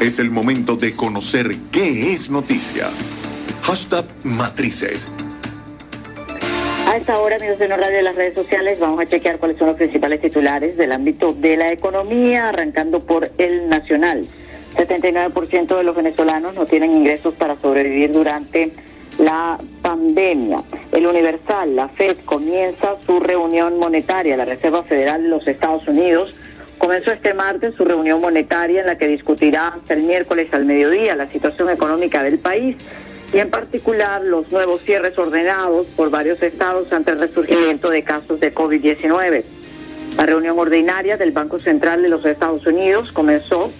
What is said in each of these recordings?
Es el momento de conocer qué es noticia. Hashtag Matrices. A esta hora, amigos de Radio de las redes sociales, vamos a chequear cuáles son los principales titulares del ámbito de la economía, arrancando por el nacional. 79% de los venezolanos no tienen ingresos para sobrevivir durante la pandemia. El Universal, la Fed, comienza su reunión monetaria. La Reserva Federal de los Estados Unidos comenzó este martes su reunión monetaria en la que discutirá hasta el miércoles al mediodía la situación económica del país y en particular los nuevos cierres ordenados por varios estados ante el resurgimiento de casos de COVID-19. La reunión ordinaria del Banco Central de los Estados Unidos comenzó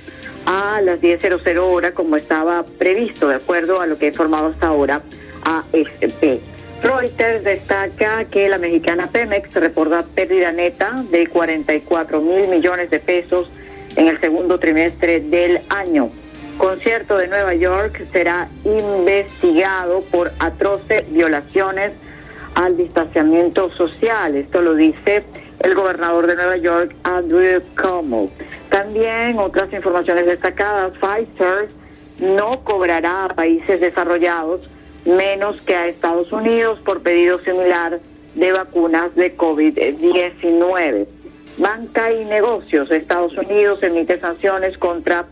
a las 10.00 hora como estaba previsto, de acuerdo a lo que he informado hasta ahora AFP. Reuters destaca que la mexicana Pemex reporta pérdida neta de 44 mil millones de pesos en el segundo trimestre del año. Concierto de Nueva York será investigado por atroces violaciones al distanciamiento social. Esto lo dice el gobernador de Nueva York, Andrew Cuomo. También otras informaciones destacadas, Pfizer no cobrará a países desarrollados menos que a Estados Unidos por pedido similar de vacunas de COVID-19. Banca y negocios. Estados Unidos emite sanciones contra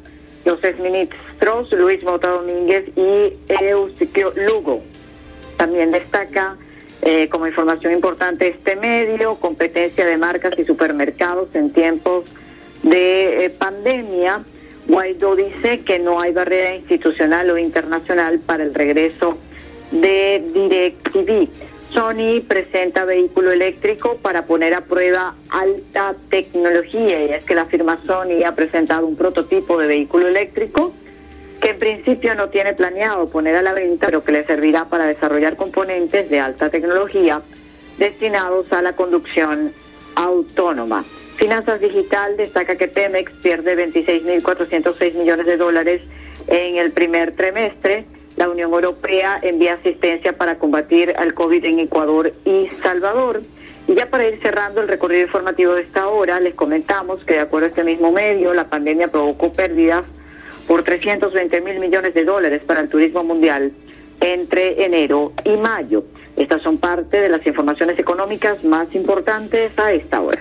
los exministros Luis Mota Domínguez y Eusebio Lugo. También destaca eh, como información importante este medio, competencia de marcas y supermercados en tiempos de eh, pandemia. Guaidó dice que no hay barrera institucional o internacional para el regreso de DirecTV. Sony presenta vehículo eléctrico para poner a prueba alta tecnología y es que la firma Sony ha presentado un prototipo de vehículo eléctrico que en principio no tiene planeado poner a la venta, pero que le servirá para desarrollar componentes de alta tecnología destinados a la conducción autónoma. Finanzas Digital destaca que Pemex pierde 26.406 millones de dólares en el primer trimestre la Unión Europea envía asistencia para combatir al COVID en Ecuador y Salvador. Y ya para ir cerrando el recorrido informativo de esta hora, les comentamos que de acuerdo a este mismo medio, la pandemia provocó pérdidas por 320 mil millones de dólares para el turismo mundial entre enero y mayo. Estas son parte de las informaciones económicas más importantes a esta hora.